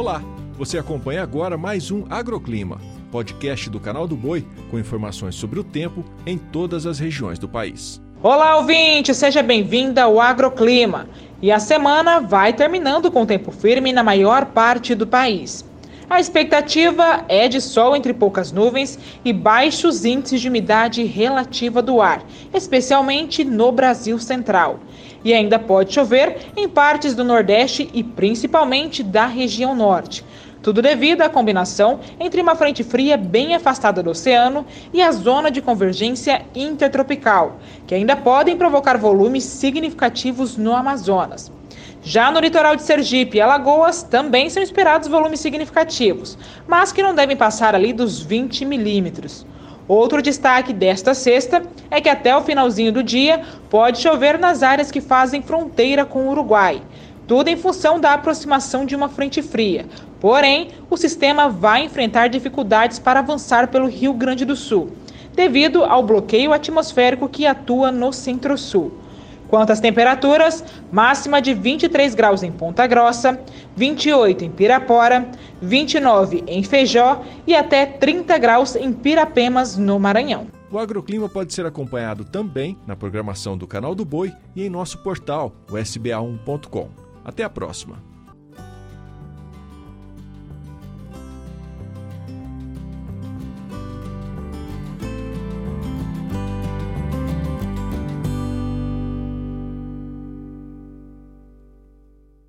Olá, você acompanha agora mais um Agroclima, podcast do canal do Boi com informações sobre o tempo em todas as regiões do país. Olá, ouvinte, seja bem-vinda ao Agroclima. E a semana vai terminando com tempo firme na maior parte do país. A expectativa é de sol entre poucas nuvens e baixos índices de umidade relativa do ar, especialmente no Brasil Central. E ainda pode chover em partes do Nordeste e principalmente da região Norte. Tudo devido à combinação entre uma frente fria bem afastada do oceano e a zona de convergência intertropical, que ainda podem provocar volumes significativos no Amazonas. Já no litoral de Sergipe e Alagoas também são esperados volumes significativos, mas que não devem passar ali dos 20 milímetros. Outro destaque desta sexta é que até o finalzinho do dia pode chover nas áreas que fazem fronteira com o Uruguai. Tudo em função da aproximação de uma frente fria. Porém, o sistema vai enfrentar dificuldades para avançar pelo Rio Grande do Sul, devido ao bloqueio atmosférico que atua no centro-sul. Quanto às temperaturas, máxima de 23 graus em Ponta Grossa, 28 em Pirapora, 29 em Feijó e até 30 graus em Pirapemas, no Maranhão. O agroclima pode ser acompanhado também na programação do Canal do Boi e em nosso portal, o sba1.com. Até a próxima!